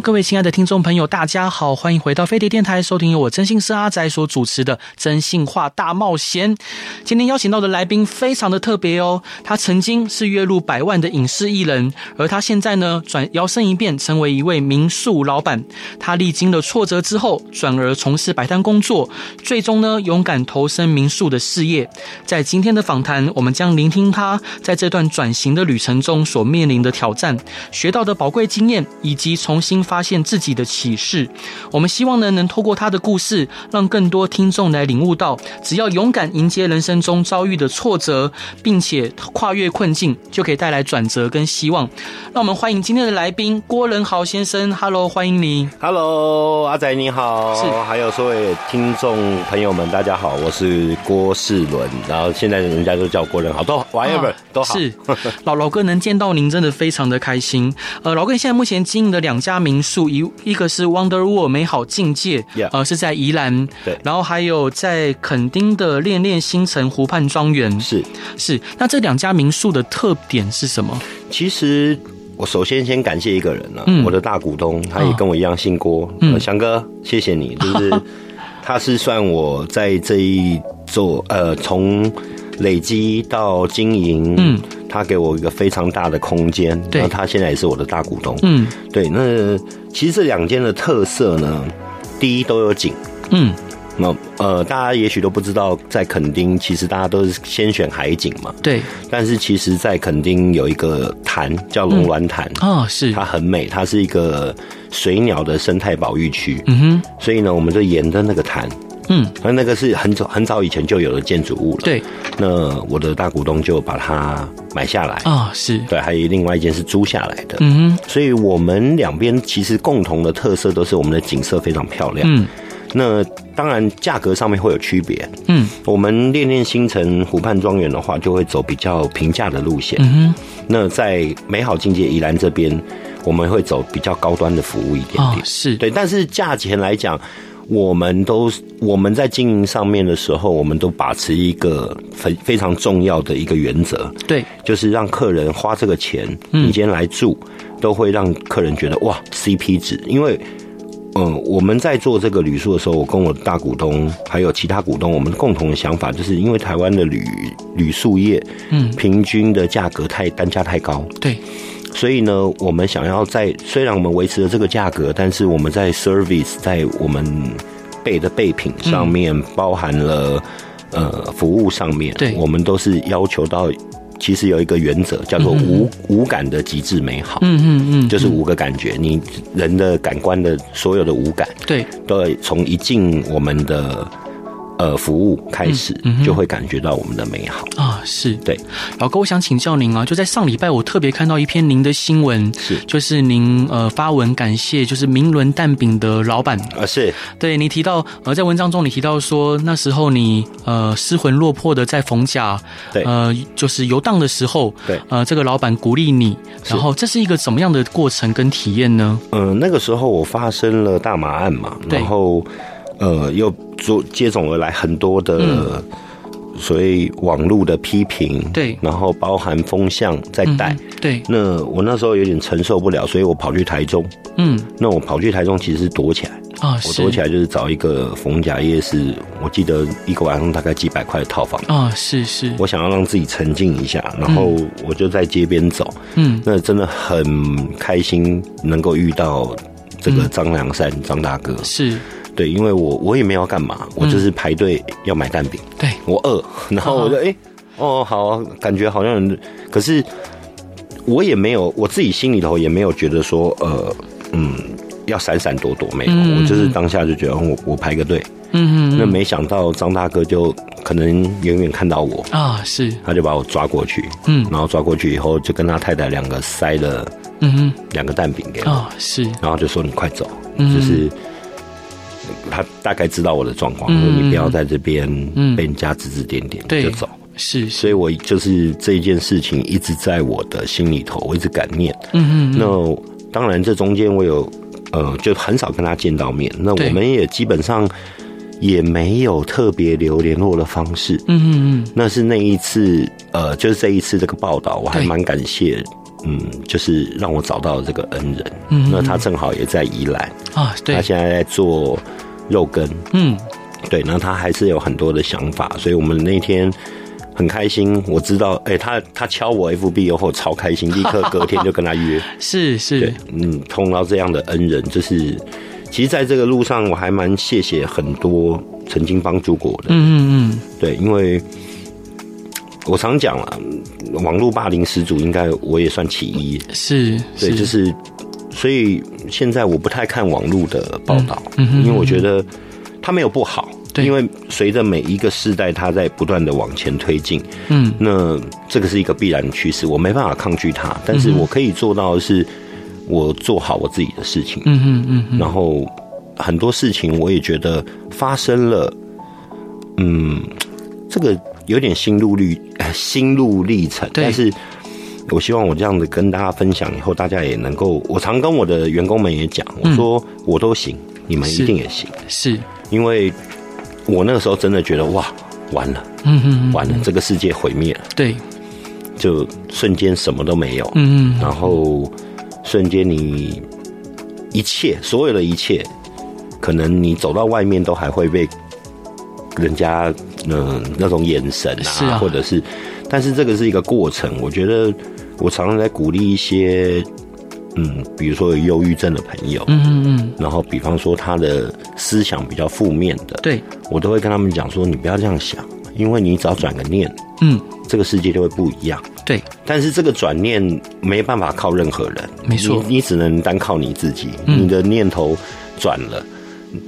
各位亲爱的听众朋友，大家好，欢迎回到飞碟电台，收听由我真心师阿宅所主持的《真心话大冒险》。今天邀请到的来宾非常的特别哦，他曾经是月入百万的影视艺人，而他现在呢转摇身一变成为一位民宿老板。他历经了挫折之后，转而从事摆摊工作，最终呢勇敢投身民宿的事业。在今天的访谈，我们将聆听他在这段转型的旅程中所面临的挑战，学到的宝贵经验，以及重新发现自己的启示，我们希望呢能透过他的故事，让更多听众来领悟到，只要勇敢迎接人生中遭遇的挫折，并且跨越困境，就可以带来转折跟希望。让我们欢迎今天的来宾郭仁豪先生，Hello，欢迎你。Hello，阿仔你好，是，还有所有听众朋友们，大家好，我是郭世伦，然后现在人家都叫郭仁豪，都 whatever、啊、都好。是，老老哥能见到您真的非常的开心。呃，老哥你现在目前经营的两家。民宿一一个是 Wonder World 美好境界，yeah. 呃是在宜兰，对，然后还有在垦丁的恋恋星辰湖畔庄园，是是。那这两家民宿的特点是什么？其实我首先先感谢一个人了、啊嗯，我的大股东，他也跟我一样姓郭，嗯，翔哥，谢谢你，就是 他是算我在这一座呃从。累积到经营，嗯，他给我一个非常大的空间，那，他现在也是我的大股东，嗯，对。那其实这两间的特色呢，第一都有景，嗯，那呃，大家也许都不知道，在垦丁其实大家都是先选海景嘛，对。但是其实，在垦丁有一个潭叫龙銮潭，啊、嗯哦，是，它很美，它是一个水鸟的生态保育区，嗯哼。所以呢，我们就沿着那个潭。嗯，那那个是很早很早以前就有的建筑物了。对，那我的大股东就把它买下来啊、哦，是对，还有另外一间是租下来的。嗯哼，所以我们两边其实共同的特色都是我们的景色非常漂亮。嗯，那当然价格上面会有区别。嗯，我们恋恋星辰湖畔庄园的话，就会走比较平价的路线。嗯哼，那在美好境界宜兰这边，我们会走比较高端的服务一点点。哦、是对，但是价钱来讲。我们都我们在经营上面的时候，我们都把持一个非非常重要的一个原则，对，就是让客人花这个钱，你今天来住，都会让客人觉得哇 CP 值。因为，嗯，我们在做这个旅宿的时候，我跟我的大股东还有其他股东，我们共同的想法就是因为台湾的旅旅宿业，嗯，平均的价格太单价太高，对。所以呢，我们想要在虽然我们维持了这个价格，但是我们在 service 在我们备的备品上面，包含了呃服务上面，对，我们都是要求到，其实有一个原则叫做五五感的极致美好，嗯嗯嗯，就是五个感觉，你人的感官的所有的五感，对，都要从一进我们的。呃，服务开始就会感觉到我们的美好。啊、嗯！是。对，老哥，我想请教您啊，就在上礼拜，我特别看到一篇您的新闻，是。就是您呃发文感谢就是明伦蛋饼的老板。啊，是。对你提到呃在文章中你提到说那时候你呃失魂落魄的在逢甲对。呃就是游荡的时候对。呃这个老板鼓励你，然后这是一个怎么样的过程跟体验呢？嗯、呃，那个时候我发生了大麻案嘛，然后。呃，又接接踵而来很多的所谓网络的批评，对、嗯，然后包含风向在带、嗯，对。那我那时候有点承受不了，所以我跑去台中，嗯，那我跑去台中其实是躲起来。啊、哦，我躲起来就是找一个逢甲夜市，我记得一个晚上大概几百块的套房。啊、哦，是是，我想要让自己沉静一下，然后我就在街边走，嗯，那真的很开心能够遇到这个张良善张大哥，是。对，因为我我也没有要干嘛，我就是排队要买蛋饼。对，我饿，然后我就哎、欸，哦，好啊，感觉好像，可是我也没有，我自己心里头也没有觉得说，呃，嗯，要闪闪躲躲没有，嗯、我就是当下就觉得我我排个队，嗯嗯，那没想到张大哥就可能远远看到我啊，是，他就把我抓过去，嗯，然后抓过去以后就跟他太太两个塞了，嗯哼，两个蛋饼给我，啊，是，然后就说你快走，嗯、就是。他大概知道我的状况，嗯、说你不要在这边被人家指指点点，嗯、就走。是，所以我就是这一件事情一直在我的心里头，我一直感念。嗯嗯。那当然，这中间我有呃，就很少跟他见到面。那我们也基本上也没有特别留联络的方式。嗯嗯嗯。那是那一次，呃，就是这一次这个报道，我还蛮感谢。嗯，就是让我找到这个恩人。嗯。那他正好也在宜兰啊，对。他现在在做肉羹。嗯。对，那他还是有很多的想法，所以我们那天。很开心，我知道，哎、欸，他他敲我 FB 以后超开心，立刻隔天就跟他约，是是，嗯，碰到这样的恩人，就是，其实在这个路上，我还蛮谢谢很多曾经帮助过我的，嗯嗯嗯，对，因为我常讲了，网络霸凌始祖应该我也算其一，是，对，就是，所以现在我不太看网络的报道，嗯嗯，因为我觉得它没有不好。因为随着每一个世代，它在不断的往前推进，嗯，那这个是一个必然的趋势，我没办法抗拒它，但是我可以做到的是，我做好我自己的事情，嗯嗯嗯，然后很多事情我也觉得发生了，嗯，这个有点心路历心路历程，但是我希望我这样子跟大家分享以后，大家也能够，我常跟我的员工们也讲，我说我都行，你们一定也行，是因为。我那个时候真的觉得哇，完了，嗯嗯，完了，这个世界毁灭了，对，就瞬间什么都没有，嗯嗯，然后瞬间你一切所有的一切，可能你走到外面都还会被人家嗯那种眼神啊，或者是，但是这个是一个过程，我觉得我常常在鼓励一些。嗯，比如说有忧郁症的朋友，嗯嗯嗯，然后比方说他的思想比较负面的，对，我都会跟他们讲说，你不要这样想，因为你只要转个念，嗯，这个世界就会不一样，对。但是这个转念没办法靠任何人，没错，你，你只能单靠你自己，嗯，你的念头转了，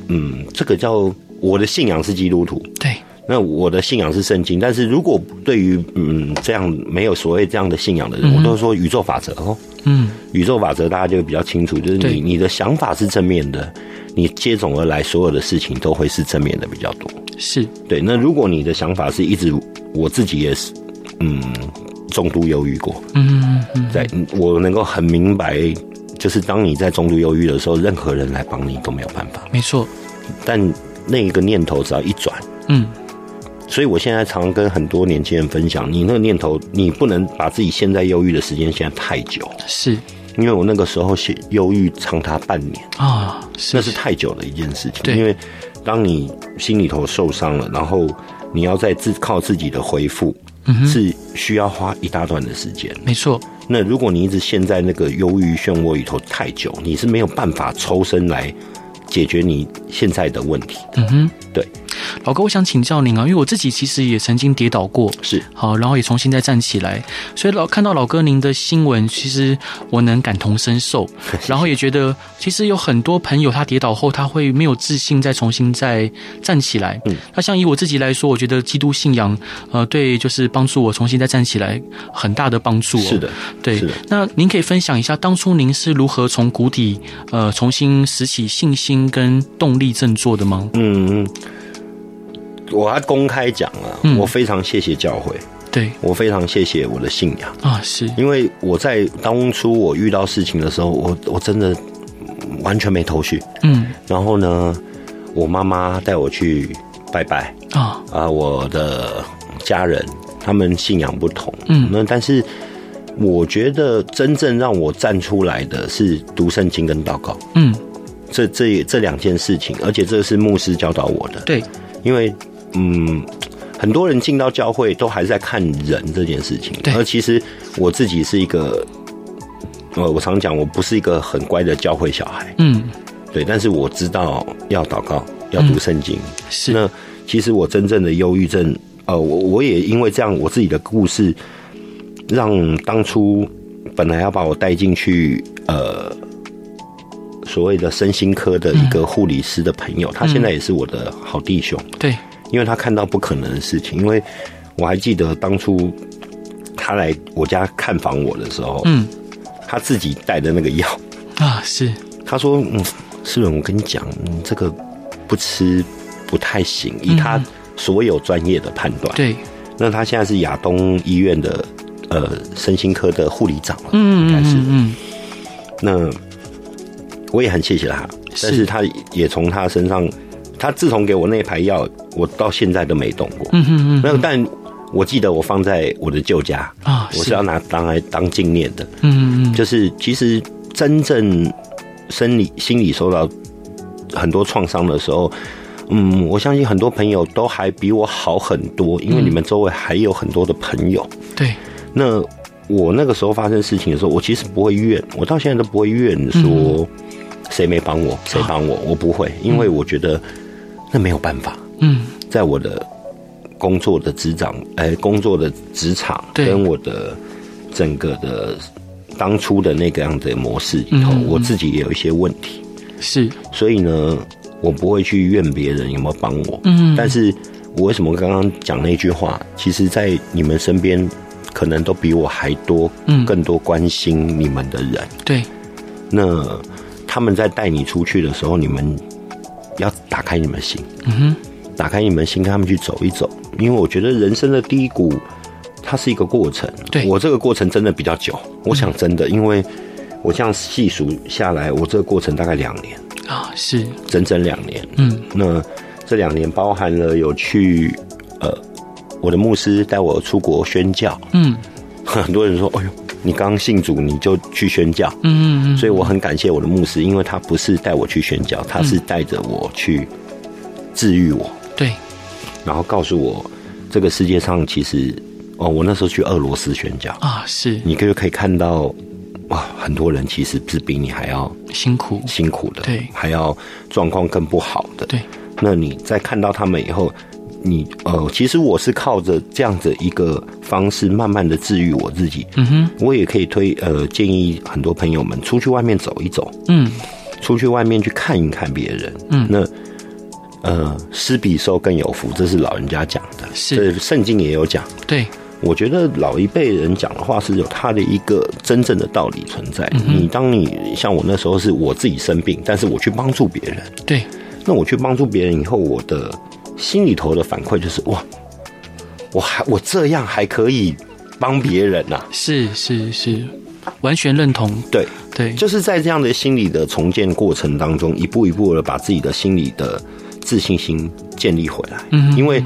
嗯，这个叫我的信仰是基督徒，对。那我的信仰是圣经，但是如果对于嗯这样没有所谓这样的信仰的人，嗯、我都说宇宙法则哦，嗯，宇宙法则大家就比较清楚，就是你你的想法是正面的，你接踵而来所有的事情都会是正面的比较多，是对。那如果你的想法是一直，我自己也是，嗯，重度忧郁过，嗯嗯，在我能够很明白，就是当你在重度忧郁的时候，任何人来帮你都没有办法，没错。但那一个念头只要一转，嗯。所以，我现在常常跟很多年轻人分享，你那个念头，你不能把自己陷在忧郁的时间现在太久。是，因为我那个时候写忧郁长达半年啊，那是太久的一件事情。因为当你心里头受伤了，然后你要再自靠自己的恢复，是需要花一大段的时间。没错。那如果你一直陷在那个忧郁漩涡里头太久，你是没有办法抽身来解决你现在的问题。嗯哼，对。老哥，我想请教您啊，因为我自己其实也曾经跌倒过，是好，然后也重新再站起来，所以老看到老哥您的新闻，其实我能感同身受，然后也觉得其实有很多朋友他跌倒后他会没有自信，再重新再站起来。嗯，那像以我自己来说，我觉得基督信仰呃，对，就是帮助我重新再站起来很大的帮助。是的，对。那您可以分享一下当初您是如何从谷底呃重新拾起信心跟动力振作的吗？嗯嗯。我还公开讲了，嗯、我非常谢谢教会，对，我非常谢谢我的信仰。啊，是。因为我在当初我遇到事情的时候，我我真的完全没头绪，嗯，然后呢，我妈妈带我去拜拜。啊。啊，我的家人他们信仰不同，嗯，那但是我觉得真正让我站出来的是读圣经跟祷告，嗯，这这这两件事情，而且这是牧师教导我的，对，因为。嗯，很多人进到教会都还是在看人这件事情，对。而其实我自己是一个，呃，我常讲我不是一个很乖的教会小孩，嗯，对，但是我知道要祷告，要读圣经。嗯、是。那其实我真正的忧郁症，呃，我我也因为这样，我自己的故事，让当初本来要把我带进去，呃，所谓的身心科的一个护理师的朋友，嗯、他现在也是我的好弟兄，对。因为他看到不可能的事情，因为我还记得当初他来我家看访我的时候，嗯，他自己带的那个药。啊，是。他说，嗯，诗伦，我跟你讲，嗯，这个不吃不太行。以他所有专业的判断，对，那他现在是亚东医院的呃身心科的护理长了，嗯，应该是，嗯，那我也很谢谢他，但是。他也从他身上，他自从给我那一排药，我到现在都没动过，嗯嗯嗯，那但。我记得我放在我的旧家啊，我是要拿当来当纪念的。嗯嗯，就是其实真正生理心理受到很多创伤的时候，嗯，我相信很多朋友都还比我好很多，因为你们周围还有很多的朋友。对，那我那个时候发生事情的时候，我其实不会怨，我到现在都不会怨说谁没帮我，谁帮我，我不会，因为我觉得那没有办法。嗯，在我的。工作的职场，哎，工作的职场跟我的整个的当初的那个样的模式里头，我自己也有一些问题，是，所以呢，我不会去怨别人有没有帮我，嗯，但是我为什么刚刚讲那句话？其实，在你们身边，可能都比我还多，嗯，更多关心你们的人，对，那他们在带你出去的时候，你们要打开你们心，嗯哼，打开你们心，跟他们去走一走。因为我觉得人生的低谷，它是一个过程。对，我这个过程真的比较久。我想真的，因为我这样细数下来，我这个过程大概两年啊，是整整两年。嗯，那这两年包含了有去呃，我的牧师带我出国宣教。嗯，很多人说：“哎呦，你刚信主你就去宣教。”嗯嗯嗯。所以我很感谢我的牧师，因为他不是带我去宣教，他是带着我去治愈我。对。然后告诉我，这个世界上其实，哦，我那时候去俄罗斯宣教啊，是，你就可以看到，哇，很多人其实是比你还要辛苦辛苦的，对，还要状况更不好的，对。那你在看到他们以后，你呃，其实我是靠着这样的一个方式，慢慢的治愈我自己。嗯哼，我也可以推呃建议很多朋友们出去外面走一走，嗯，出去外面去看一看别人，嗯，那。呃，施比受更有福，这是老人家讲的，是圣经也有讲。对，我觉得老一辈人讲的话是有他的一个真正的道理存在。嗯、你当你像我那时候是我自己生病，但是我去帮助别人，对，那我去帮助别人以后，我的心里头的反馈就是哇，我还我这样还可以帮别人呐、啊，是是是，完全认同。对对，就是在这样的心理的重建过程当中，一步一步的把自己的心理的。自信心建立回来，嗯，因为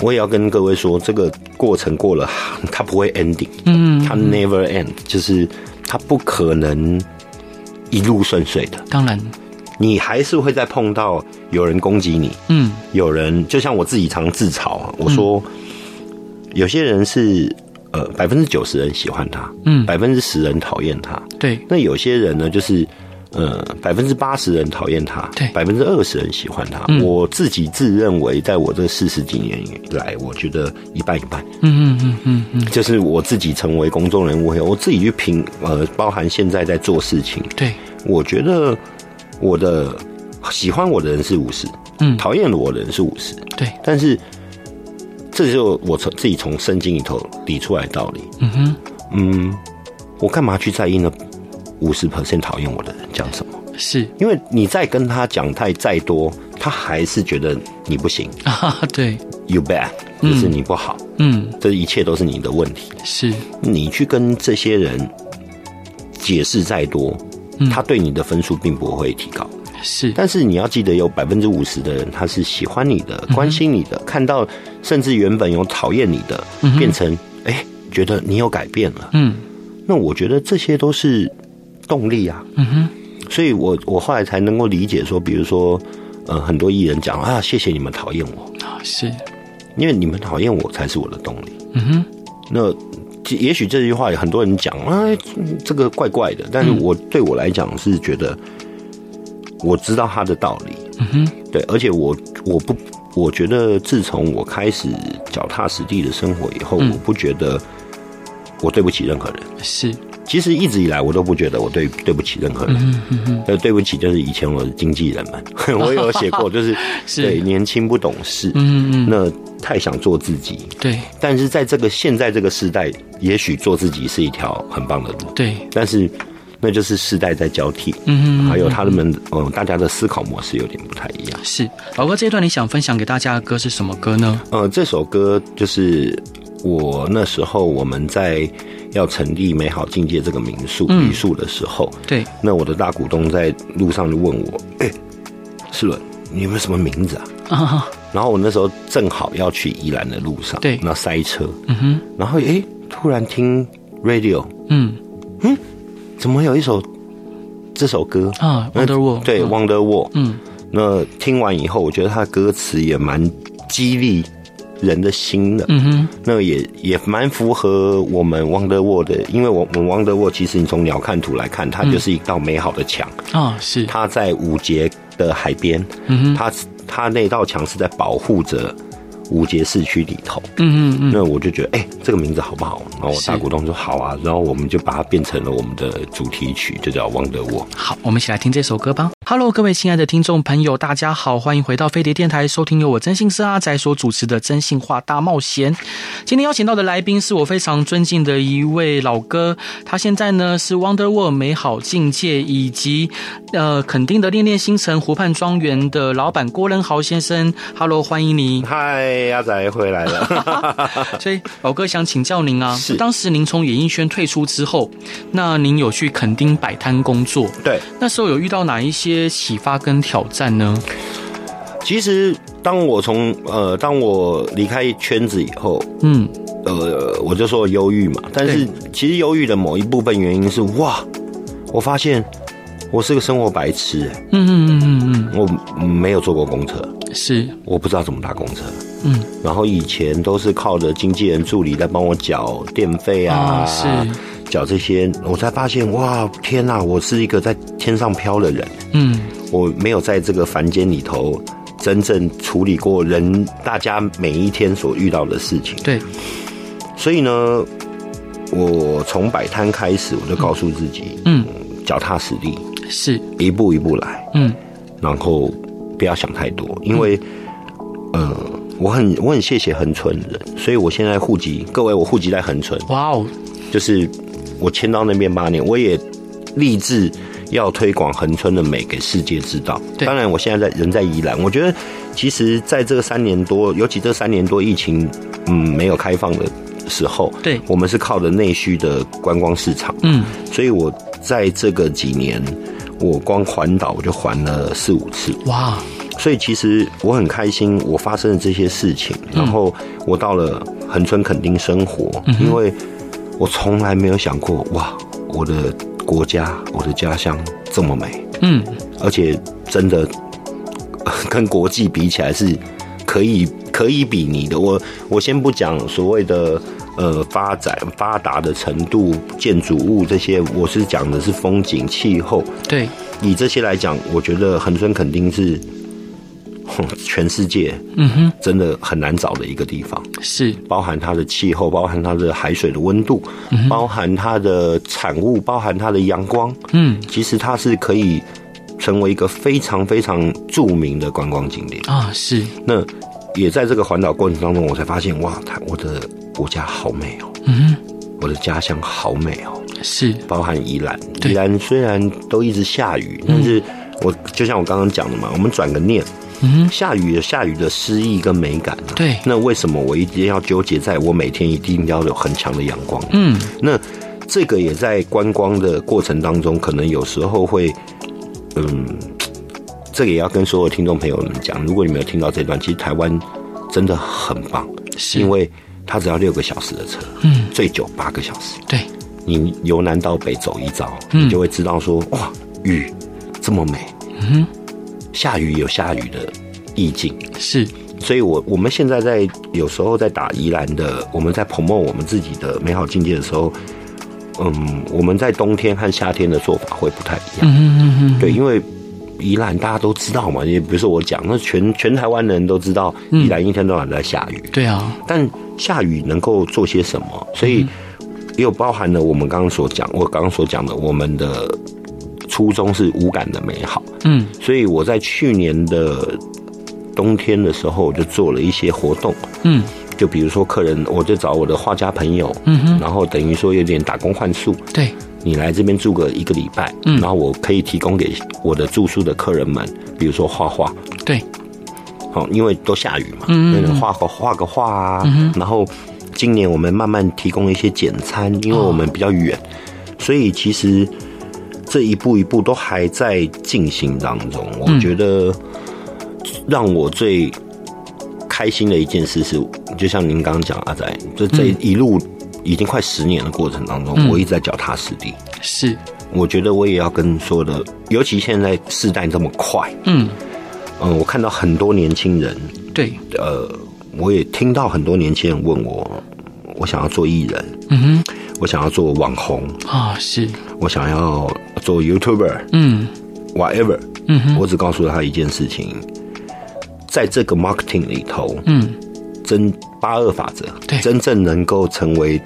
我也要跟各位说，这个过程过了，它不会 ending，嗯，它 never end，就是它不可能一路顺遂的。当然，你还是会再碰到有人攻击你，嗯，有人就像我自己常自嘲，我说有些人是呃百分之九十人喜欢他，嗯，百分之十人讨厌他，对，那有些人呢就是。呃，百分之八十人讨厌他，对，百分之二十人喜欢他。嗯。我自己自认为，在我这四十几年以来，我觉得一半一半。嗯嗯嗯嗯嗯，就是我自己成为公众人物后，我自己去评，呃，包含现在在做事情。对，我觉得我的喜欢我的人是五十，嗯，讨厌我的人是五十。对，但是这就我从自己从圣经里头理出来的道理。嗯哼，嗯，我干嘛去在意呢？五十 percent 讨厌我的人讲什么？是因为你再跟他讲太再多，他还是觉得你不行啊。对，You bad，就是你不好。嗯，这一切都是你的问题。是你去跟这些人解释再多，他对你的分数并不会提高。是，但是你要记得，有百分之五十的人他是喜欢你的、关心你的，看到甚至原本有讨厌你的，变成哎觉得你有改变了。嗯，那我觉得这些都是。动力啊，嗯哼，所以我我后来才能够理解说，比如说，呃，很多艺人讲啊，谢谢你们讨厌我。啊，是。因为你们讨厌我才是我的动力。嗯哼，那也许这句话有很多人讲啊，这个怪怪的，但是我对我来讲是觉得我知道他的道理。嗯哼，对，而且我我不我觉得自从我开始脚踏实地的生活以后，我不觉得我对不起任何人。是。其实一直以来我都不觉得我对对不起任何人，嗯嗯嗯，呃，对不起就是以前我的经纪人们，我有写过，就是 对年轻不懂事，嗯嗯，那太想做自己，对，但是在这个现在这个时代，也许做自己是一条很棒的路，对，但是那就是世代在交替，嗯哼，还有他们，嗯，大家的思考模式有点不太一样。是，老哥，这一段你想分享给大家的歌是什么歌呢？呃，这首歌就是我那时候我们在要成立美好境界这个民宿民宿的时候，对，那我的大股东在路上就问我，哎，世伦，你有没有什么名字啊？啊，然后我那时候正好要去宜兰的路上，对，那塞车，嗯哼，然后哎，突然听 radio，嗯。嗯。怎么有一首这首歌？啊？Wonderwall 对，Wonderwall。嗯，那听完以后，我觉得他的歌词也蛮激励人的心的。嗯哼，那也也蛮符合我们 Wonderwall 的，因为我我们 Wonderwall 其实你从鸟瞰图来看，它就是一道美好的墙啊。是，它在五节的海边。嗯哼，它它那道墙是在保护着。五节市区里头，嗯嗯嗯，那我就觉得，哎、欸，这个名字好不好？然后我大股东说好啊，然后我们就把它变成了我们的主题曲，就叫《Wonderwall》。好，我们一起来听这首歌吧。Hello，各位亲爱的听众朋友，大家好，欢迎回到飞碟电台，收听由我真心是阿仔所主持的《真心话大冒险》。今天邀请到的来宾是我非常尊敬的一位老哥，他现在呢是 Wonderworld 美好境界以及呃肯丁的恋恋星辰湖畔庄园的老板郭仁豪先生。Hello，欢迎你。嗨，阿仔回来了。所以老哥想请教您啊，是当时您从演艺圈退出之后，那您有去垦丁摆摊工作？对，那时候有遇到哪一些？些启发跟挑战呢？其实，当我从呃，当我离开圈子以后，嗯，呃，我就说忧郁嘛。但是，其实忧郁的某一部分原因是，哇，我发现我是个生活白痴，欸。嗯嗯嗯嗯嗯，我没有坐过公车，是我不知道怎么搭公车。嗯，然后以前都是靠着经纪人助理在帮我缴电费啊，哦、是。缴这些，我才发现哇，天哪！我是一个在天上飘的人。嗯，我没有在这个凡间里头真正处理过人，大家每一天所遇到的事情。对，所以呢，我从摆摊开始，我就告诉自己，嗯，脚踏实地，是一步一步来。嗯，然后不要想太多，因为，嗯，呃、我很我很谢谢恒春人，所以我现在户籍，各位，我户籍在恒春。哇哦，就是。我迁到那边八年，我也立志要推广恒春的美给世界知道。当然，我现在在人在宜兰，我觉得其实在这三年多，尤其这三年多疫情嗯没有开放的时候，对，我们是靠着内需的观光市场，嗯，所以我在这个几年，我光环岛我就环了四五次，哇！所以其实我很开心，我发生了这些事情，然后我到了恒春垦丁生活，因为。我从来没有想过，哇，我的国家，我的家乡这么美，嗯，而且真的跟国际比起来是可以可以比拟的。我我先不讲所谓的呃发展发达的程度，建筑物这些，我是讲的是风景气候。对，以这些来讲，我觉得恒春肯定是。全世界，嗯哼，真的很难找的一个地方，是。包含它的气候，包含它的海水的温度，嗯包含它的产物，包含它的阳光，嗯，其实它是可以成为一个非常非常著名的观光景点。啊。是，那也在这个环岛过程当中，我才发现，哇，它我的国家好美哦，嗯哼，我的家乡好美哦，是。包含宜兰，宜兰虽然都一直下雨，但是我就像我刚刚讲的嘛，我们转个念。嗯，下雨有下雨的诗意跟美感。对，那为什么我一定要纠结在我每天一定要有很强的阳光？嗯，那这个也在观光的过程当中，可能有时候会，嗯，这个也要跟所有听众朋友们讲，如果你没有听到这段，其实台湾真的很棒，是因为它只要六个小时的车，嗯，最久八个小时。对，你由南到北走一遭，你就会知道说，哇，雨这么美。嗯。下雨有下雨的意境，是，所以我我们现在在有时候在打宜兰的，我们在 promote 我们自己的美好境界的时候，嗯，我们在冬天和夏天的做法会不太一样，嗯嗯嗯，对，因为宜兰大家都知道嘛，也比如说我讲，那全全台湾人都知道，宜兰一天到晚在下雨，对啊，但下雨能够做些什么？所以又包含了我们刚刚所讲，我刚刚所讲的我们的。初衷是无感的美好，嗯，所以我在去年的冬天的时候，我就做了一些活动，嗯，就比如说客人，我就找我的画家朋友，嗯哼，然后等于说有点打工换宿，对，你来这边住个一个礼拜，嗯，然后我可以提供给我的住宿的客人们，比如说画画，对，好，因为都下雨嘛，嗯，画个画个画啊，嗯，然后今年我们慢慢提供一些简餐，因为我们比较远，哦，所以其实这一步一步都还在进行当中。我觉得让我最开心的一件事是，就像您刚刚讲阿仔，就这一路。已经快十年的过程当中，嗯、我一直在脚踏实地。是，我觉得我也要跟说的，尤其现在世代这么快，嗯嗯，我看到很多年轻人，对，呃，我也听到很多年轻人问我，我想要做艺人，嗯哼，我想要做网红。啊，是。我想要做 YouTuber，嗯，whatever，嗯哼，我只告诉他一件事情，在这个 marketing 里头，嗯。真八二法则，对，真正能够成为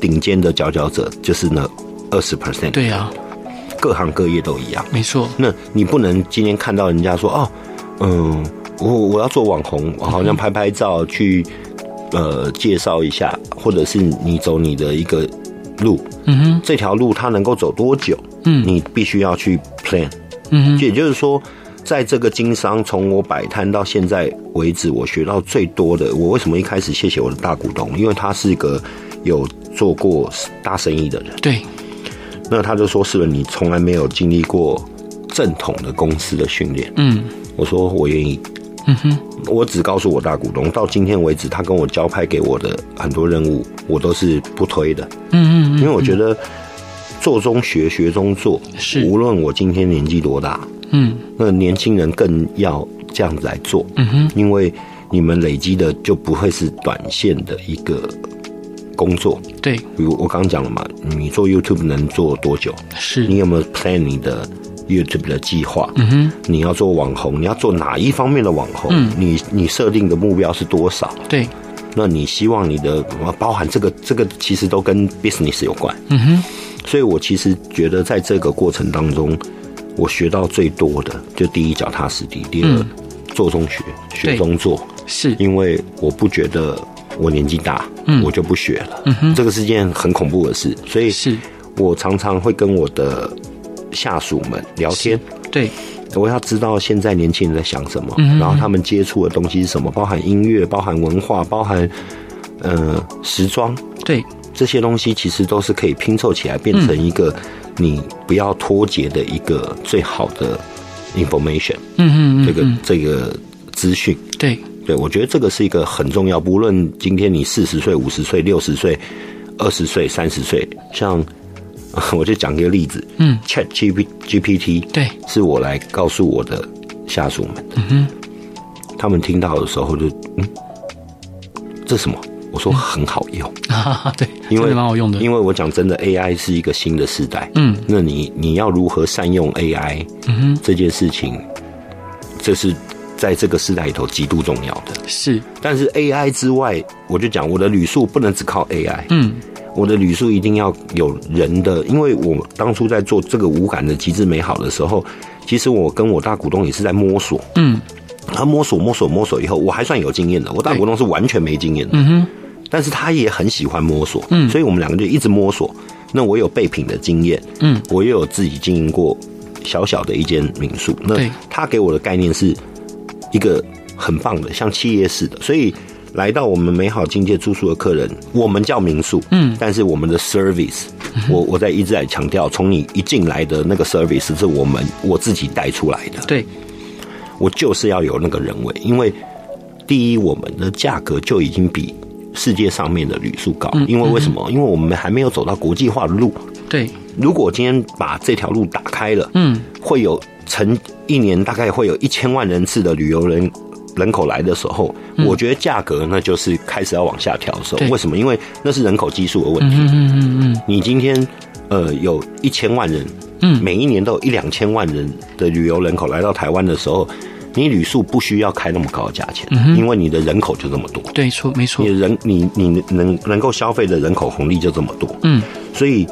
顶尖的佼佼者，就是那二十 percent。对呀，各行各业都一样，没错。那你不能今天看到人家说哦，嗯，我我要做网红，我好像拍拍照去呃介绍一下，或者是你走你的一个路，嗯哼，这条路它能够走多久？嗯，你必须要去 plan，嗯哼，也就是说。在这个经商，从我摆摊到现在为止，我学到最多的，我为什么一开始谢谢我的大股东？因为他是一个有做过大生意的人。对。那他就说：“是不是你从来没有经历过正统的公司的训练？”嗯。我说：“我愿意。”嗯哼。我只告诉我大股东，到今天为止，他跟我交派给我的很多任务，我都是不推的。嗯嗯。因为我觉得做中学，学中做，是无论我今天年纪多大。嗯，那年轻人更要这样子来做，嗯哼，因为你们累积的就不会是短线的一个工作，对，比如我刚刚讲了嘛，你做 YouTube 能做多久？是你有没有 plan 你的 YouTube 的计划？嗯哼，你要做网红，你要做哪一方面的网红？嗯，你你设定的目标是多少？对，那你希望你的包含这个这个其实都跟 business 有关，嗯哼，所以我其实觉得在这个过程当中。我学到最多的，就第一脚踏实地，第二、嗯、做中学，学中做，是。因为我不觉得我年纪大，嗯，我就不学了，嗯哼，这个是件很恐怖的事，所以是。我常常会跟我的下属们聊天，对，我要知道现在年轻人在想什么，嗯、然后他们接触的东西是什么，包含音乐，包含文化，包含呃时装，对，这些东西其实都是可以拼凑起来变成一个。嗯你不要脱节的一个最好的 information，嗯嗯，这个这个资讯，对。对，我觉得这个是一个很重要。不论今天你四十岁、五十岁、六十岁、二十岁、三十岁，像 我就讲一个例子，嗯，Chat GPT，对，是我来告诉我的下属们。的，嗯哼，他们听到的时候就，嗯，这什么？我说很好用。啊，对，因为蛮好用的。因为我讲真的，AI 是一个新的时代，嗯，那你你要如何善用 AI，嗯哼，这件事情，这是在这个时代里头极度重要的。是，但是 AI 之外，我就讲我的旅宿不能只靠 AI，嗯，我的旅宿一定要有人的，因为我当初在做这个无感的极致美好的时候，其实我跟我大股东也是在摸索，嗯，他摸索摸索摸索以后，我还算有经验的，我大股东是完全没经验的，嗯哼。但是他也很喜欢摸索，嗯，所以我们两个就一直摸索。那我有备品的经验，嗯，我也有自己经营过小小的一间民宿。那他给我的概念是一个很棒的，像企业似的。所以来到我们美好境界住宿的客人，我们叫民宿，嗯，但是我们的 service，我我在一直在强调，从你一进来的那个 service 是我们我自己带出来的。对，我就是要有那个人为，因为第一，我们的价格就已经比。世界上面的旅宿高，因为为什么？嗯、因为我们还没有走到国际化的路。对，如果今天把这条路打开了，嗯，会有成一年大概会有一千万人次的旅游人人口来的时候，嗯、我觉得价格那就是开始要往下调的时候。对为什么？因为那是人口基数的问题。嗯嗯嗯嗯，你今天呃有一千万人，嗯，每一年都有一两千万人的旅游人口来到台湾的时候。你旅宿不需要开那么高的价钱，嗯、因为你的人口就这么多。对，错，没错。你人，你你能能够消费的人口红利就这么多。嗯，所以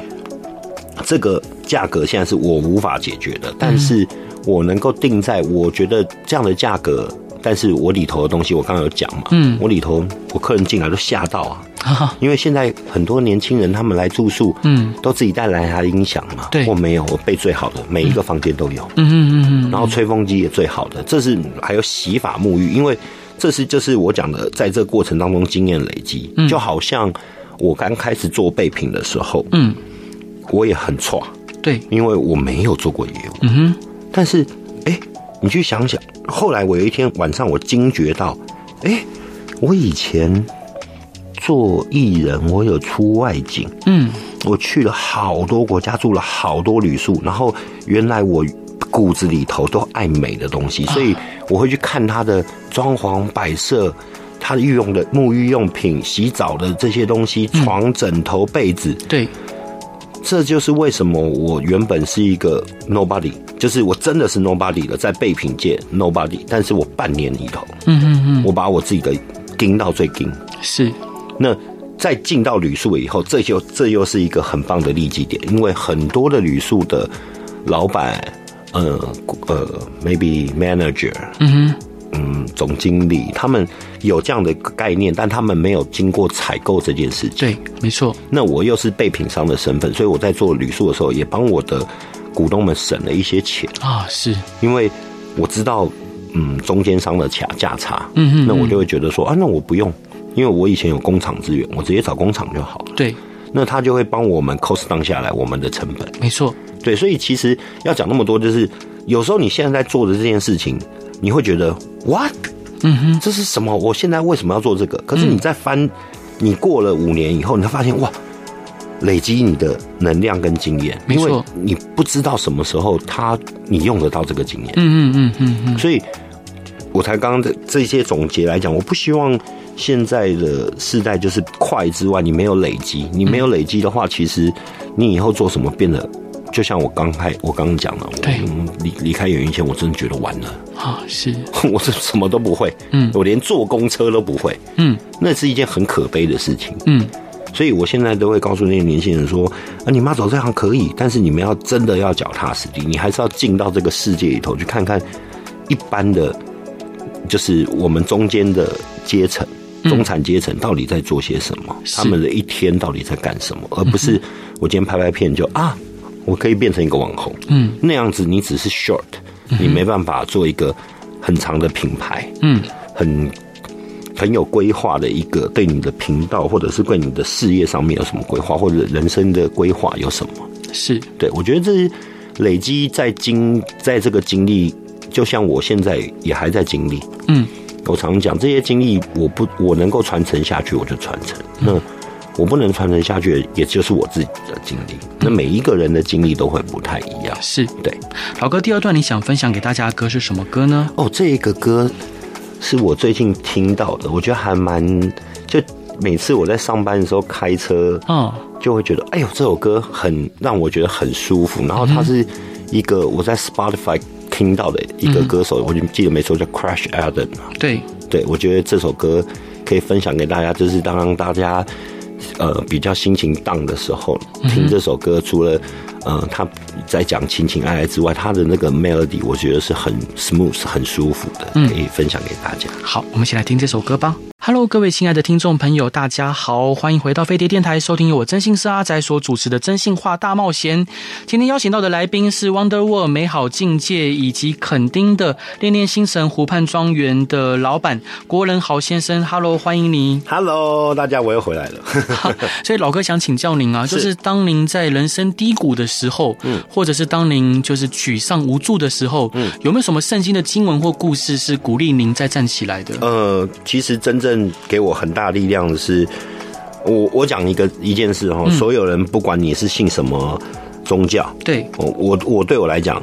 这个价格现在是我无法解决的，但是我能够定在我觉得这样的价格但是我里头的东西，我刚刚有讲嘛，嗯，我里头我客人进来都吓到啊。因为现在很多年轻人他们来住宿，嗯，都自己带蓝牙音响嘛。对，我没有，我备最好的，每一个房间都有。嗯嗯嗯嗯。然后吹风机也最好的，这是还有洗发沐浴，因为这是就是我讲的，在这个过程当中经验累积，就好像我刚开始做备品的时候，嗯，我也很错，对，因为我没有做过业务，嗯哼。但是，哎，你去想想，后来我有一天晚上我惊觉到，哎，我以前。做艺人，我有出外景，嗯，我去了好多国家，住了好多旅宿，然后原来我骨子里头都爱美的东西，所以我会去看他的装潢摆设，他御用的沐浴用品、洗澡的这些东西，床、枕头、被子，对，这就是为什么我原本是一个 nobody，就是我真的是 nobody 了，在备品界 nobody，但是我半年里头，嗯嗯嗯，我把我自己的盯到最盯，是。那在进到旅宿以后，这就这又是一个很棒的利基点，因为很多的旅宿的老板，呃呃，maybe manager，嗯哼，嗯，总经理，他们有这样的概念，但他们没有经过采购这件事情。对，没错。那我又是备品商的身份，所以我在做旅宿的时候，也帮我的股东们省了一些钱啊，是因为我知道，嗯，中间商的价价差，嗯嗯，那我就会觉得说啊，那我不用。因为我以前有工厂资源，我直接找工厂就好了。对，那他就会帮我们 cost down 下来我们的成本。没错，对，所以其实要讲那么多，就是有时候你现在在做的这件事情，你会觉得 what？嗯哼，这是什么？我现在为什么要做这个？可是你在翻，你过了五年以后，你会发现哇，累积你的能量跟经验。因为你不知道什么时候他你用得到这个经验。嗯嗯嗯嗯嗯，所以我才刚刚的这些总结来讲，我不希望。现在的世代就是快之外，你没有累积，你没有累积的话，其实你以后做什么变得，就像我刚开我刚刚讲了，对，离离开演艺圈，我真的觉得完了啊！是，我是什么都不会，嗯，我连坐公车都不会，嗯，那是一件很可悲的事情，嗯，所以我现在都会告诉那些年轻人说，啊，你妈走这行可以，但是你们要真的要脚踏实地，你还是要进到这个世界里头去看看一般的，就是我们中间的阶层。中产阶层到底在做些什么？他们的一天到底在干什么？而不是 我今天拍拍片就啊，我可以变成一个网红。嗯，那样子你只是 short，你没办法做一个很长的品牌。嗯，很很有规划的一个对你的频道，或者是对你的事业上面有什么规划，或者人生的规划有什么？是对，我觉得这是累积在经在这个经历，就像我现在也还在经历。嗯。我常讲这些经历，我不我能够传承下去，我就传承。那我不能传承下去，也就是我自己的经历。那每一个人的经历都会不太一样。是对。老哥，第二段你想分享给大家的歌是什么歌呢？哦，这个歌是我最近听到的，我觉得还蛮……就每次我在上班的时候开车，嗯，就会觉得，哎呦，这首歌很让我觉得很舒服。然后它是一个我在 Spotify。听到的一个歌手，嗯、我就记得没错，叫 Crash Adam。对，对我觉得这首歌可以分享给大家，就是当大家呃比较心情 down 的时候，听这首歌，除了呃他在讲情情爱爱之外，他的那个 melody 我觉得是很 smooth、很舒服的，可以分享给大家。嗯、好，我们一起来听这首歌吧。Hello，各位亲爱的听众朋友，大家好，欢迎回到飞碟电台，收听由我真心是阿仔所主持的《真心话大冒险》。今天邀请到的来宾是 Wonder World 美好境界以及垦丁的恋恋星辰湖畔庄园的老板郭仁豪先生。Hello，欢迎你。Hello，大家，我又回来了。所以老哥想请教您啊，就是当您在人生低谷的时候，嗯，或者是当您就是沮丧无助的时候，嗯，有没有什么圣经的经文或故事是鼓励您再站起来的？呃，其实真正。给我很大力量的是，我我讲一个一件事哈，所有人不管你是信什么宗教，对，我我我对我来讲，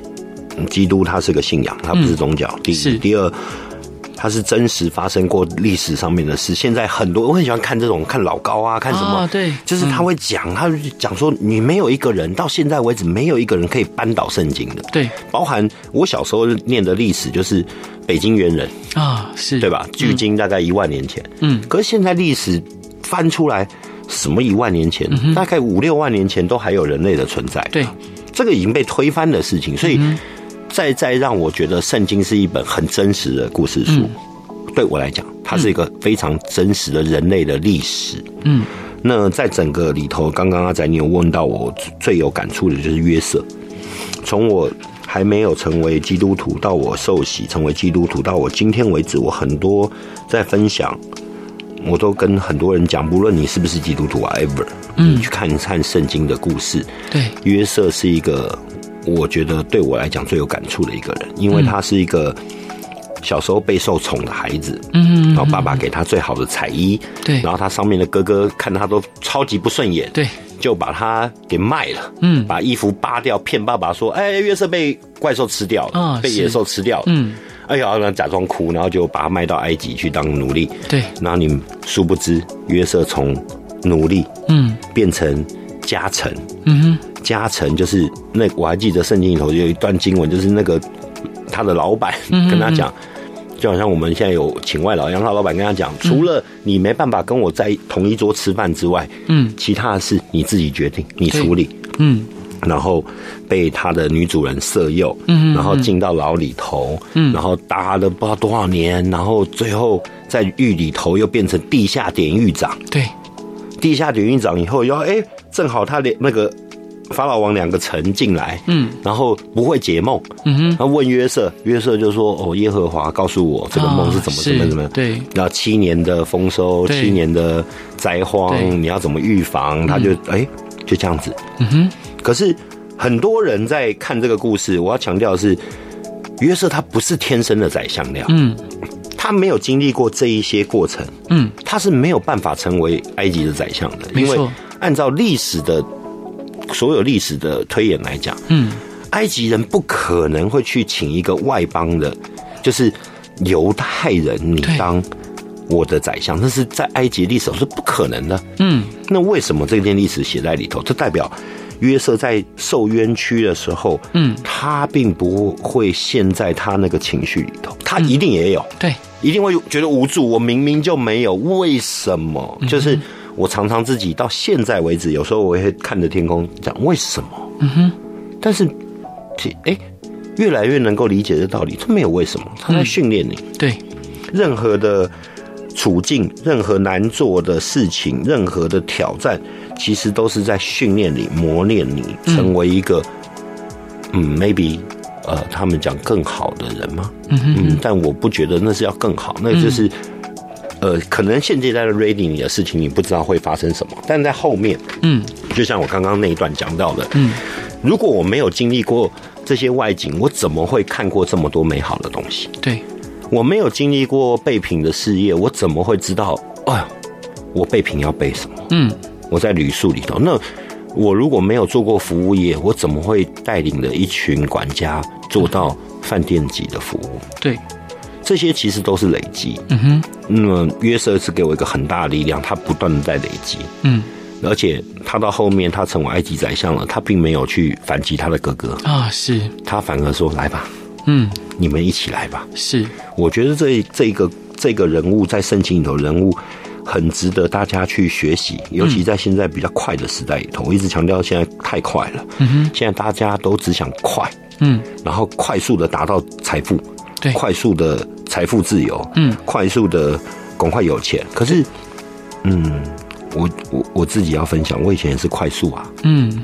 基督它是个信仰，它不是宗教。第一，第二，它是真实发生过历史上面的事。现在很多我很喜欢看这种看老高啊，看什么，对，就是他会讲，他讲说你没有一个人到现在为止没有一个人可以扳倒圣经的，对，包含我小时候念的历史就是。北京猿人啊，是。对吧？距今大概一万年前，嗯，可是现在历史翻出来，什么一万年前，大概五六万年前都还有人类的存在，对，这个已经被推翻的事情，所以再再让我觉得圣经是一本很真实的故事书，对我来讲，它是一个非常真实的人类的历史。嗯，那在整个里头，刚刚阿仔你有问到我最有感触的就是约瑟。从我还没有成为基督徒到我受洗成为基督徒，到我今天为止，我很多在分享，我都跟很多人讲，不论你是不是基督徒，whatever，你去看一看圣经的故事。对，约瑟是一个。我觉得对我来讲最有感触的一个人，因为他是一个小时候备受宠的孩子，嗯，然后爸爸给他最好的彩衣，对，然后他上面的哥哥看他都超级不顺眼，对，就把他给卖了，嗯，把衣服扒掉，骗爸爸说，哎，约瑟被怪兽吃掉了，被野兽吃掉了，嗯，哎呀，然后假装哭，然后就把他卖到埃及去当奴隶，对，然后你殊不知约瑟从奴隶，嗯，变成家臣，嗯哼。加成就是那，我还记得圣经里头有一段经文，就是那个他的老板跟他讲，就好像我们现在有请外劳一样，他老板跟他讲，除了你没办法跟我在同一桌吃饭之外，嗯，其他的事你自己决定，你处理，嗯，然后被他的女主人色诱，嗯，然后进到牢里头，嗯，然后打了不知道多少年，然后最后在狱里头又变成地下典狱长，对，地下典狱长以后要哎，正好他连那个。法老王两个臣进来，嗯，然后不会解梦，嗯哼，他问约瑟，约瑟就说：“哦，耶和华告诉我这个梦是怎么怎么怎么，对，然后七年的丰收，七年的灾荒，你要怎么预防？”他就哎，就这样子，嗯哼。可是很多人在看这个故事，我要强调的是，约瑟他不是天生的宰相料，嗯，他没有经历过这一些过程，嗯，他是没有办法成为埃及的宰相的，因为按照历史的。所有历史的推演来讲，嗯，埃及人不可能会去请一个外邦的，就是犹太人，你当我的宰相，那是在埃及历史是不可能的。嗯，那为什么这件历史写在里头？这代表约瑟在受冤屈的时候，嗯，他并不会陷在他那个情绪里头，他一定也有，嗯、对，一定会觉得无助。我明明就没有，为什么？就是。我常常自己到现在为止，有时候我也会看着天空讲为什么？嗯哼。但是，哎，越来越能够理解这道理。他没有为什么，他在训练你。对，任何的处境，任何难做的事情，任何的挑战，其实都是在训练你、磨练你，成为一个嗯，maybe 呃，他们讲更好的人吗？嗯嗯。但我不觉得那是要更好，那就是。呃，可能现阶段的 ready 你的事情，你不知道会发生什么，但在后面，嗯，就像我刚刚那一段讲到的，嗯，如果我没有经历过这些外景，我怎么会看过这么多美好的东西？对，我没有经历过备品的事业，我怎么会知道？哎，我备品要备什么？嗯，我在旅宿里头，那我如果没有做过服务业，我怎么会带领了一群管家做到饭店级的服务？对。这些其实都是累积，嗯哼。那么约瑟是给我一个很大的力量，他不断的在累积，嗯。而且他到后面，他成为埃及宰相了，他并没有去反击他的哥哥啊，是。他反而说：“来吧，嗯，你们一起来吧。”是。我觉得这这个这个人物在圣经里头人物很值得大家去学习，尤其在现在比较快的时代里头，我一直强调现在太快了，嗯哼。现在大家都只想快，嗯，然后快速的达到财富。对，快速的财富自由，嗯，快速的赶快有钱。可是，嗯，我我我自己要分享，我以前也是快速啊，嗯，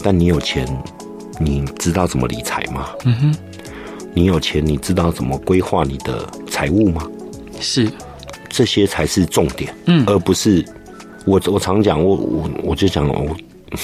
但你有钱，你知道怎么理财吗？嗯哼，你有钱，你知道怎么规划你的财务吗？是，这些才是重点，嗯，而不是我我常讲，我我我就讲我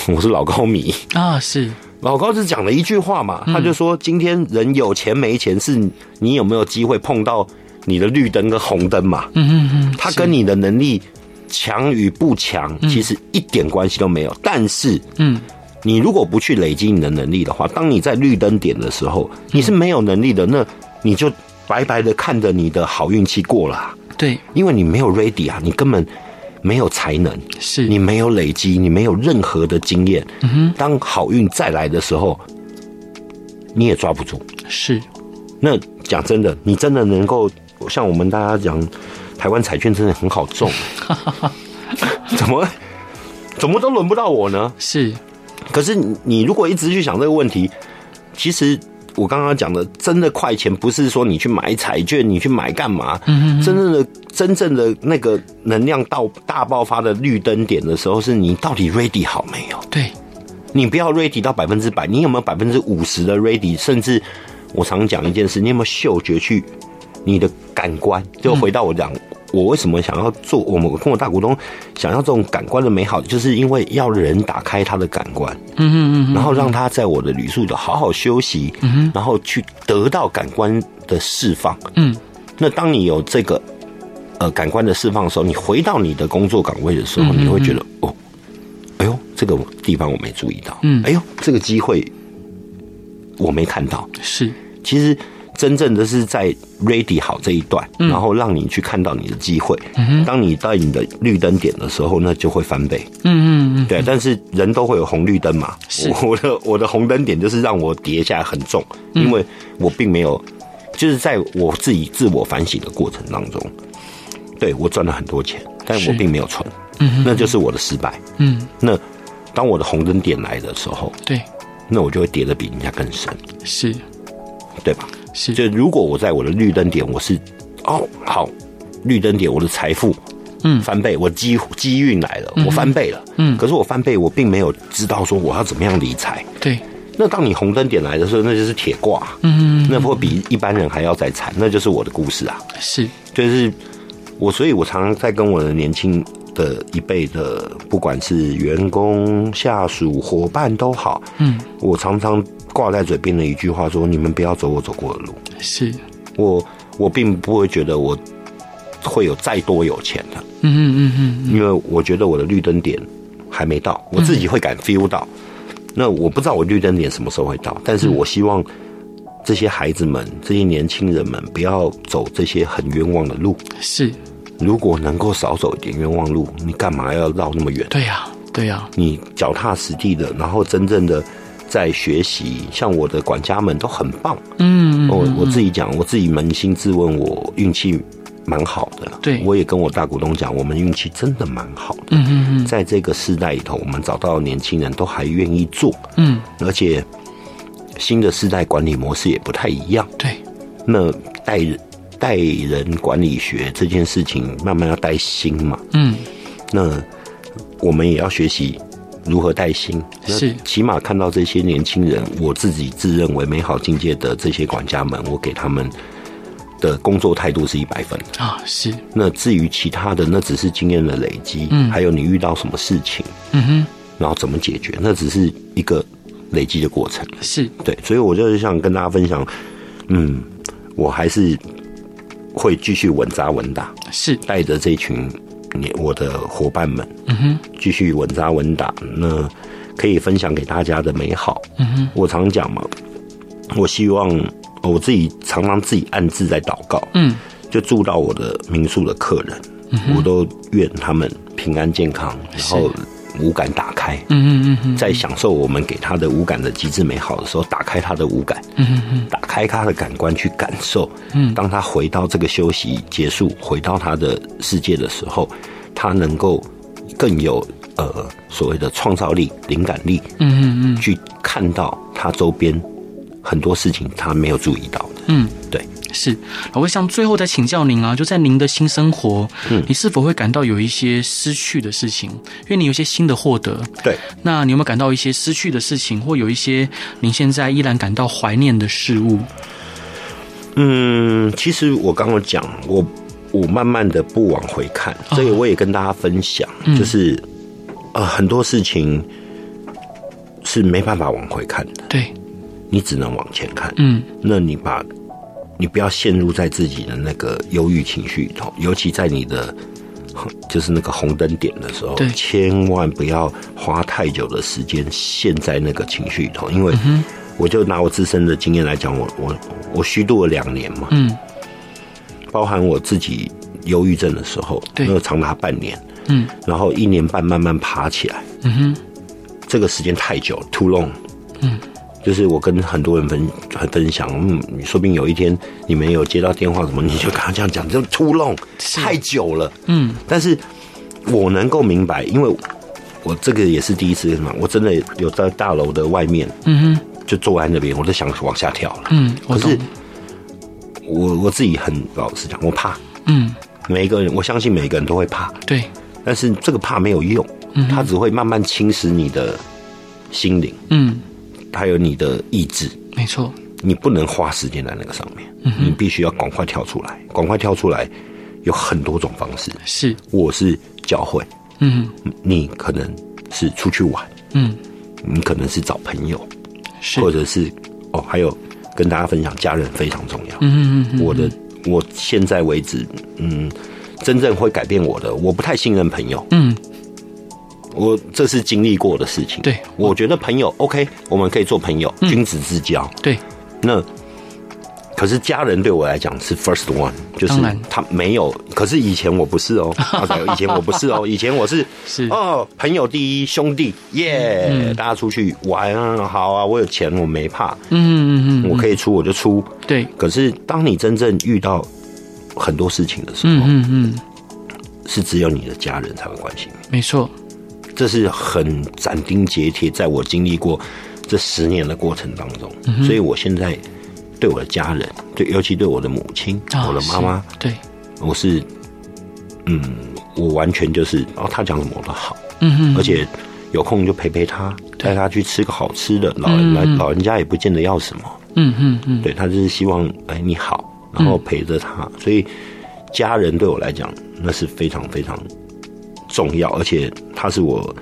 我是老高迷啊，是。老高只讲了一句话嘛，他就说：“今天人有钱没钱，是你有没有机会碰到你的绿灯跟红灯嘛？”嗯嗯嗯，他跟你的能力强与不强，其实一点关系都没有。但是，嗯，你如果不去累积你的能力的话，当你在绿灯点的时候，你是没有能力的，那你就白白的看着你的好运气过了。对，因为你没有 ready 啊，你根本。没有才能，是你没有累积，你没有任何的经验。当好运再来的时候，你也抓不住。是，那讲真的，你真的能够像我们大家讲，台湾彩券真的很好中，怎么怎么都轮不到我呢？是，可是你如果一直去想这个问题，其实。我刚刚讲的，真的快钱不是说你去买彩券，你去买干嘛？嗯，真正的真正的那个能量到大爆发的绿灯点的时候，是你到底 ready 好没有？对，你不要 ready 到百分之百，你有没有百分之五十的 ready？甚至我常讲一件事，你有没有嗅觉去？你的感官，就回到我讲。嗯我为什么想要做？我们跟我大股东想要这种感官的美好，就是因为要人打开他的感官，嗯嗯嗯，然后让他在我的旅宿的好好休息，嗯哼，然后去得到感官的释放，嗯。那当你有这个呃感官的释放的时候，你回到你的工作岗位的时候，你会觉得哦，哎呦，这个地方我没注意到，嗯，哎呦，这个机会我没看到，是，其实。真正的是在 ready 好这一段，然后让你去看到你的机会。当你到你的绿灯点的时候，那就会翻倍。嗯嗯嗯，对。但是人都会有红绿灯嘛。我的我的红灯点就是让我跌下来很重，因为我并没有，就是在我自己自我反省的过程当中，对我赚了很多钱，但我并没有存。嗯，那就是我的失败。嗯，那当我的红灯点来的时候，对，那我就会跌得比人家更深。是，对吧？是，就如果我在我的绿灯点，我是哦好，绿灯点我的财富嗯。翻倍，我机机运来了，我翻倍了，嗯，可是我翻倍，我并没有知道说我要怎么样理财，对。那当你红灯点来的时候，那就是铁挂，嗯，那会比一般人还要再惨，那就是我的故事啊，是，就是我，所以我常常在跟我的年轻的一辈的，不管是员工、下属、伙伴都好，嗯，我常常。挂在嘴边的一句话说：“你们不要走我走过的路。”是，我我并不会觉得我会有再多有钱的。嗯嗯嗯嗯，因为我觉得我的绿灯点还没到，我自己会感 feel 到。那我不知道我绿灯点什么时候会到，但是我希望这些孩子们、这些年轻人们不要走这些很冤枉的路。是，如果能够少走一点冤枉路，你干嘛要绕那么远？对呀，对呀，你脚踏实地的，然后真正的。在学习，像我的管家们都很棒。嗯，我我自己讲，我自己扪心自问，我运气蛮好的。对，我也跟我大股东讲，我们运气真的蛮好的。嗯嗯嗯，在这个世代里头，我们找到年轻人都还愿意做。嗯，而且新的世代管理模式也不太一样。对，那带人带人管理学这件事情，慢慢要带新嘛。嗯，那我们也要学习。如何带薪？是起码看到这些年轻人，我自己自认为美好境界的这些管家们，我给他们的工作态度是一百分啊。是。那至于其他的，那只是经验的累积，嗯，还有你遇到什么事情，嗯哼，然后怎么解决，那只是一个累积的过程。是对，所以我就是想跟大家分享，嗯，我还是会继续稳扎稳打，是带着这群。你我的伙伴们，嗯哼，继续稳扎稳打，那可以分享给大家的美好。嗯哼，我常讲嘛，我希望我自己常常自己暗自在祷告，嗯，就住到我的民宿的客人，嗯，我都愿他们平安健康，然后。五感打开，嗯嗯嗯，在享受我们给他的五感的极致美好的时候，打开他的五感，嗯嗯，打开他的感官去感受，嗯，当他回到这个休息结束，回到他的世界的时候，他能够更有呃所谓的创造力、灵感力，嗯嗯嗯，去看到他周边很多事情他没有注意到的，嗯，对。是，我想最后再请教您啊，就在您的新生活，嗯，你是否会感到有一些失去的事情？因为你有一些新的获得，对，那你有没有感到一些失去的事情，或有一些您现在依然感到怀念的事物？嗯，其实我刚刚讲，我我慢慢的不往回看，所以我也跟大家分享，哦、就是啊、呃，很多事情是没办法往回看的，对，你只能往前看，嗯，那你把。你不要陷入在自己的那个忧郁情绪里头，尤其在你的就是那个红灯点的时候，千万不要花太久的时间陷在那个情绪里头。因为我就拿我自身的经验来讲，我我我虚度了两年嘛，嗯，包含我自己忧郁症的时候，那个长达半年，嗯，然后一年半慢慢爬起来，嗯哼，这个时间太久，too long，嗯。就是我跟很多人分很分享，嗯，说不定有一天你没有接到电话什么，你就跟他这样讲，就 too long 太久了，嗯。但是我能够明白，因为我这个也是第一次什么，我真的有在大楼的外面，嗯哼，就坐在那边，我都想往下跳了。嗯，可是我我自己很老实讲，我怕。嗯，每一个人，我相信每一个人都会怕。对，但是这个怕没有用，嗯，它只会慢慢侵蚀你的心灵。嗯，还有你的意志。没错，你不能花时间在那个上面，嗯，你必须要赶快跳出来，赶快跳出来。有很多种方式，是，我是教会，嗯，你可能是出去玩，嗯，你可能是找朋友，是，或者是哦，还有跟大家分享，家人非常重要，嗯嗯嗯，我的，我现在为止，嗯，真正会改变我的，我不太信任朋友，嗯，我这是经历过的事情，对，我觉得朋友 OK，我们可以做朋友，君子之交，对，那。可是家人对我来讲是 first one，就是他没有。可是以前我不是哦，以前我不是哦，以前我是是。哦，朋友第一，兄弟耶，yeah, 大家出去玩啊，好啊，我有钱，我没怕，嗯嗯嗯，我可以出我就出，对。可是当你真正遇到很多事情的时候，嗯嗯，是只有你的家人才会关心你，没错，这是很斩钉截铁，在我经历过这十年的过程当中，所以我现在。对我的家人，对，尤其对我的母亲、哦、我的妈妈，对，我是，嗯，我完全就是，哦，他讲什么我都好，嗯哼，而且有空就陪陪他，带他去吃个好吃的，老人来，老人家也不见得要什么，嗯嗯嗯，对他就是希望，哎，你好，然后陪着他，嗯、所以家人对我来讲那是非常非常重要，而且他是我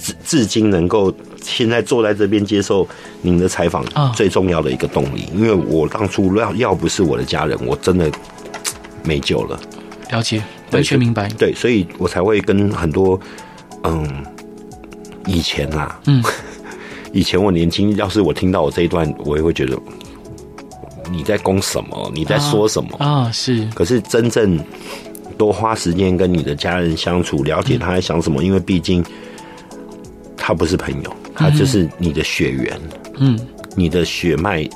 至至今能够。现在坐在这边接受您的采访，最重要的一个动力，因为我当初要要不是我的家人，我真的没救了。了解，完全明白。对，所以我才会跟很多，嗯，以前啊，嗯，以前我年轻，要是我听到我这一段，我也会觉得你在攻什么？你在说什么啊？是。可是真正多花时间跟你的家人相处，了解他在想什么，因为毕竟他不是朋友。他就是你的血缘，嗯，你的血脉，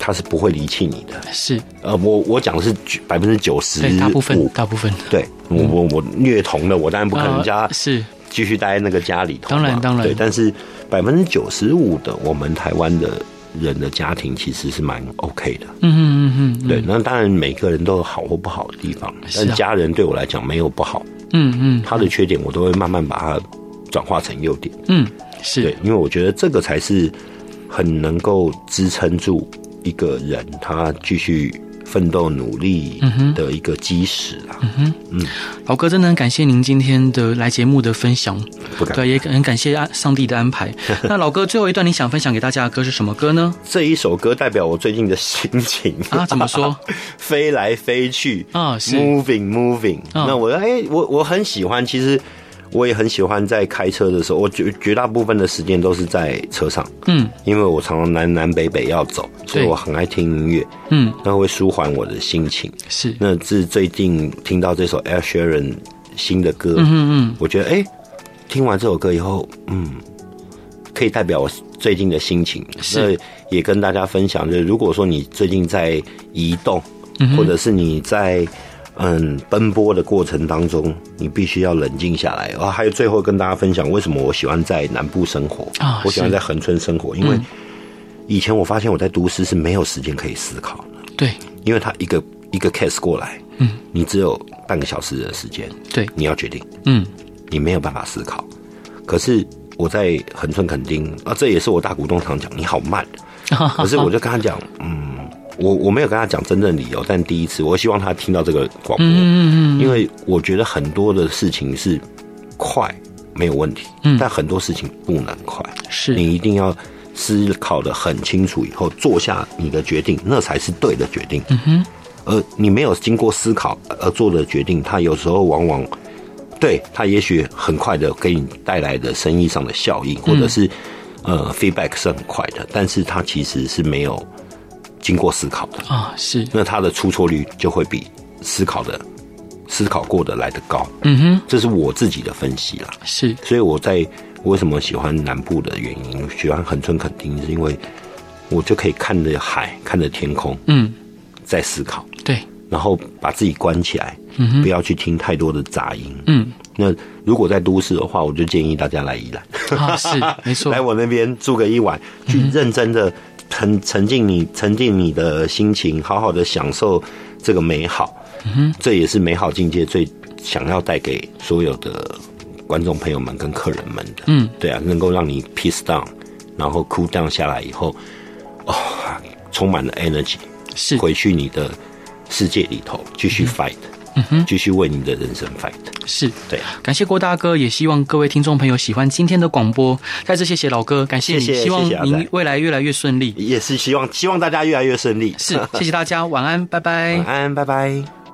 他是不会离弃你的。是，呃，我我讲的是百分之九十五，大部分，大部分。对，我我我虐童的，我当然不可能家是继续待在那个家里头。当然当然，对。但是百分之九十五的我们台湾的人的家庭其实是蛮 OK 的。嗯嗯嗯嗯。对，那当然每个人都有好或不好的地方，但家人对我来讲没有不好。嗯嗯，他的缺点我都会慢慢把它转化成优点。嗯。是对，因为我觉得这个才是很能够支撑住一个人他继续奋斗努力的一个基石啊。嗯哼，嗯，老哥真的很感谢您今天的来节目的分享，不敢对，也很感谢上帝的安排。那老哥最后一段你想分享给大家的歌是什么歌呢？这一首歌代表我最近的心情啊？怎么说？飞来飞去啊，是 moving moving。那我哎，我我很喜欢，其实。我也很喜欢在开车的时候，我绝绝大部分的时间都是在车上，嗯，因为我常常南南北北要走，所以我很爱听音乐，嗯，那会舒缓我的心情。是，那是最近听到这首 Ed Sheeran 新的歌，嗯嗯，我觉得哎、欸，听完这首歌以后，嗯，可以代表我最近的心情。是，那也跟大家分享，就是如果说你最近在移动，或者是你在。嗯，奔波的过程当中，你必须要冷静下来。啊，还有最后跟大家分享，为什么我喜欢在南部生活啊？我喜欢在恒春生活，因为以前我发现我在都市是没有时间可以思考的。对，因为他一个一个 case 过来，嗯，你只有半个小时的时间，对，你要决定，嗯，你没有办法思考。可是我在恒春垦丁啊，这也是我大股东常讲，你好慢。可是我就跟他讲，嗯。我我没有跟他讲真正理由，但第一次我希望他听到这个广播，嗯嗯，因为我觉得很多的事情是快没有问题，嗯，但很多事情不能快，是。你一定要思考的很清楚以后做下你的决定，那才是对的决定，嗯哼，而你没有经过思考而做的决定，他有时候往往对他也许很快的给你带来的生意上的效应，或者是呃 feedback 是很快的，但是他其实是没有。经过思考的啊，是那他的出错率就会比思考的、思考过的来得高。嗯哼，这是我自己的分析啦。是，所以我在为什么喜欢南部的原因，喜欢恒春垦丁，是因为我就可以看着海，看着天空，嗯，在思考。对，然后把自己关起来，嗯，不要去听太多的杂音。嗯，那如果在都市的话，我就建议大家来宜兰。啊，是没错，来我那边住个一晚，去认真的沉沉浸你沉浸你的心情，好好的享受这个美好。嗯哼，这也是美好境界最想要带给所有的观众朋友们跟客人们的。嗯，对啊，能够让你 peace down，然后 cool down 下来以后，哦，充满了 energy，是。回去你的世界里头继续 fight，嗯哼，继续为你的人生 fight。是对啊，感谢郭大哥，也希望各位听众朋友喜欢今天的广播。再次谢谢老哥，感谢你，谢谢希望您未来越来越顺利。也是希望希望大家越来越顺利。是，谢谢大家，晚安，拜拜。晚安，拜拜。